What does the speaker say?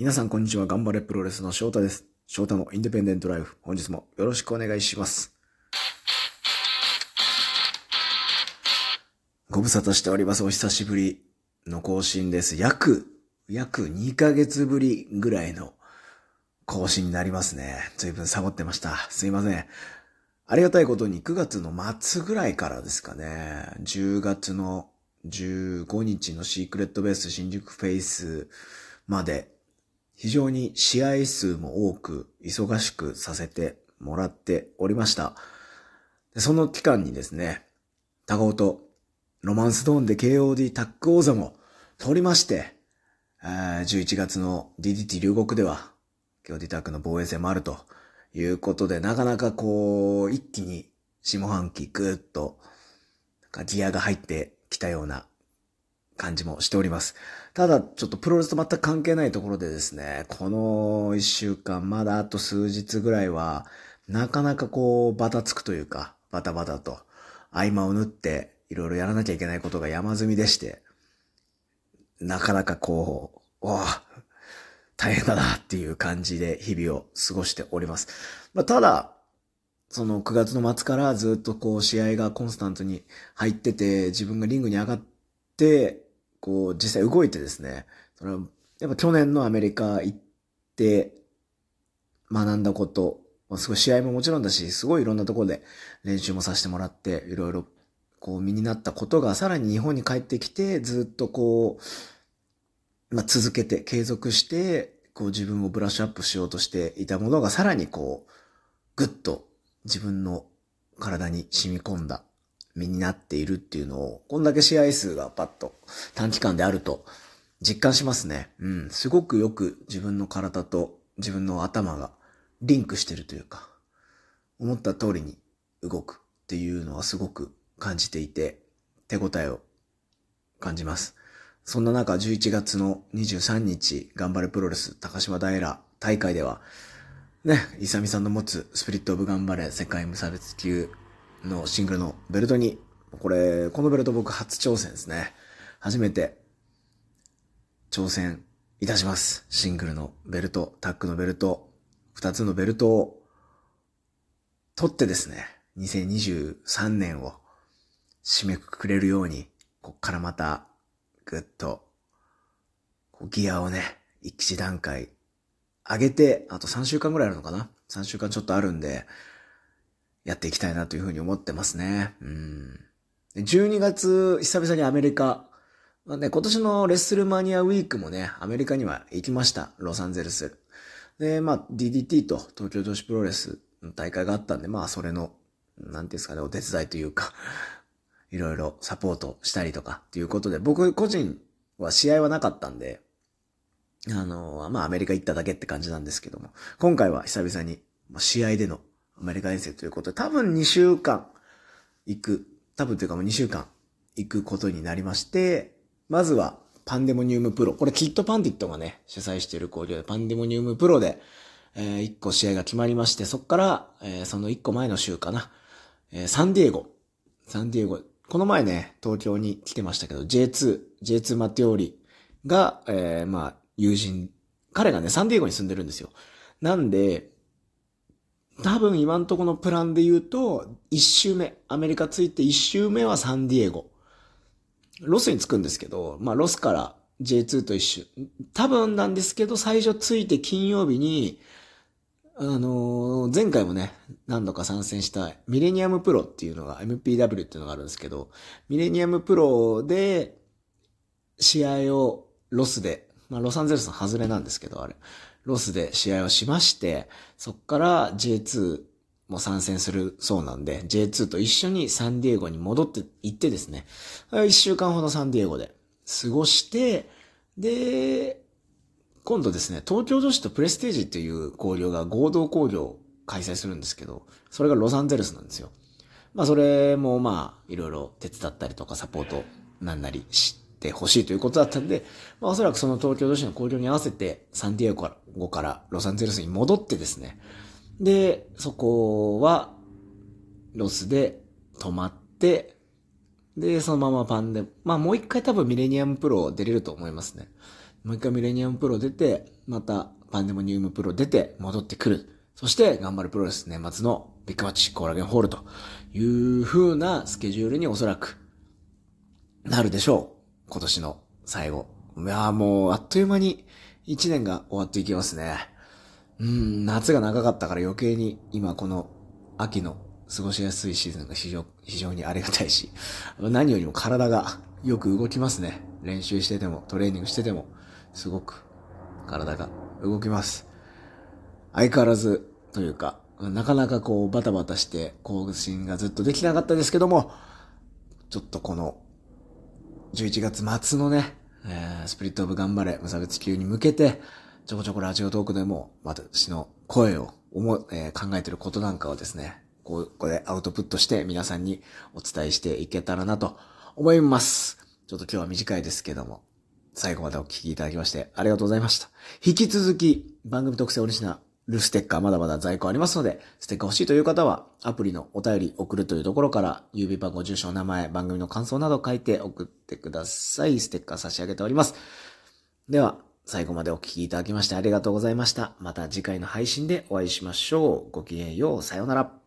皆さんこんにちは。頑張れプロレスの翔太です。翔太のインデペンデントライフ。本日もよろしくお願いします。ご無沙汰しております。お久しぶりの更新です。約、約2ヶ月ぶりぐらいの更新になりますね。随分サボってました。すいません。ありがたいことに9月の末ぐらいからですかね。10月の15日のシークレットベース新宿フェイスまで非常に試合数も多く忙しくさせてもらっておりました。その期間にですね、高尾とロマンスドーンで KOD タッグ王座も取りまして、11月の DDT 両国では KOD タッグの防衛戦もあるということで、なかなかこう、一気に下半期ぐーっとかギアが入ってきたような感じもしております。ただ、ちょっとプロレスと全く関係ないところでですね、この一週間、まだあと数日ぐらいは、なかなかこう、バタつくというか、バタバタと、合間を縫って、いろいろやらなきゃいけないことが山積みでして、なかなかこう、おぁ大変だなっていう感じで日々を過ごしております。まあ、ただ、その9月の末からずっとこう試合がコンスタントに入ってて、自分がリングに上がって、こう実際動いてですね、それはやっぱ去年のアメリカ行って学んだこと、まあ、すごい試合ももちろんだし、すごいいろんなところで練習もさせてもらって、いろいろこう身になったことがさらに日本に帰ってきて、ずっとこう、まあ、続けて、継続して、こう自分をブラッシュアップしようとしていたものがさらにこう、ぐっと自分の体に染み込んだ身になっているっていうのを、こんだけ試合数がパッと短期間であると実感しますね。うん。すごくよく自分の体と自分の頭がリンクしてるというか、思った通りに動くっていうのはすごく感じていて、手応えを感じます。そんな中、11月の23日、頑張れプロレス高島平大会では、ね、イサミさんの持つスピリットオブ頑張れ世界無差別級のシングルのベルトに、これ、このベルト僕初挑戦ですね。初めて挑戦いたします。シングルのベルト、タッグのベルト、二つのベルトを取ってですね、2023年を締めくくれるように、こっからまたぐっとギアをね、一段階上げて、あと3週間ぐらいあるのかな ?3 週間ちょっとあるんで、やっていきたいなというふうに思ってますね。うん。12月、久々にアメリカ、まあね、今年のレッスルマニアウィークもね、アメリカには行きました。ロサンゼルス。で、まあ、DDT と東京女子プロレスの大会があったんで、まあ、それの、なんていうんですかね、お手伝いというか、いろいろサポートしたりとかっていうことで、僕個人は試合はなかったんで、あの、まあアメリカ行っただけって感じなんですけども、今回は久々に試合でのアメリカ遠征ということで、多分2週間行く、多分というかもう2週間行くことになりまして、まずはパンデモニウムプロ、これキッドパンディットがね、主催している工業でパンデモニウムプロで、えー、1個試合が決まりまして、そっから、えーその1個前の週かな、えーサンディエゴ、サンディエゴ、この前ね、東京に来てましたけど、J2、J2 マテオリが、えー、まあ、友人、彼がね、サンディエゴに住んでるんですよ。なんで、多分今んとこのプランで言うと、一周目、アメリカ着いて一周目はサンディエゴ。ロスに着くんですけど、まあロスから J2 と一周。多分なんですけど、最初着いて金曜日に、あのー前回もね、何度か参戦したミレニアムプロっていうのが、MPW っていうのがあるんですけど、ミレニアムプロで、試合をロスで、まあロサンゼルスの外れなんですけど、あれ、ロスで試合をしまして、そっから J2 も参戦するそうなんで、J2 と一緒にサンディエゴに戻って行ってですね、一週間ほどサンディエゴで過ごして、で、今度ですね、東京女子とプレステージっていう興行が合同興行を開催するんですけど、それがロサンゼルスなんですよ。まあそれもまあいろいろ手伝ったりとかサポートなんなりしてほしいということだったんで、まあおそらくその東京女子の工業に合わせてサンディエゴからロサンゼルスに戻ってですね、で、そこはロスで泊まって、で、そのままパンで、まあもう一回多分ミレニアムプロ出れると思いますね。もう一回ミレニアムプロ出て、またパンデモニウムプロ出て、戻ってくる。そして頑張るプロレス年末のビッグマッチコーラゲンホールという風なスケジュールにおそらくなるでしょう。今年の最後。いやもうあっという間に一年が終わっていきますね。うん、夏が長かったから余計に今この秋の過ごしやすいシーズンが非常非常にありがたいし、何よりも体がよく動きますね。練習してても、トレーニングしてても、すごく体が動きます。相変わらずというか、なかなかこうバタバタして更新がずっとできなかったですけども、ちょっとこの11月末のね、えー、スプリットオブ頑張れ無差別級に向けて、ちょこちょこラジオトークでも私の声を思、えー、考えてることなんかをですね、ここでアウトプットして皆さんにお伝えしていけたらなと思います。ちょっと今日は短いですけども、最後までお聞きいただきましてありがとうございました。引き続き番組特製オリジナルルステッカーまだまだ在庫ありますので、ステッカー欲しいという方は、アプリのお便り送るというところから、郵便番号、住所、名前、番組の感想など書いて送ってください。ステッカー差し上げております。では、最後までお聴きいただきましてありがとうございました。また次回の配信でお会いしましょう。ごきげんよう。さようなら。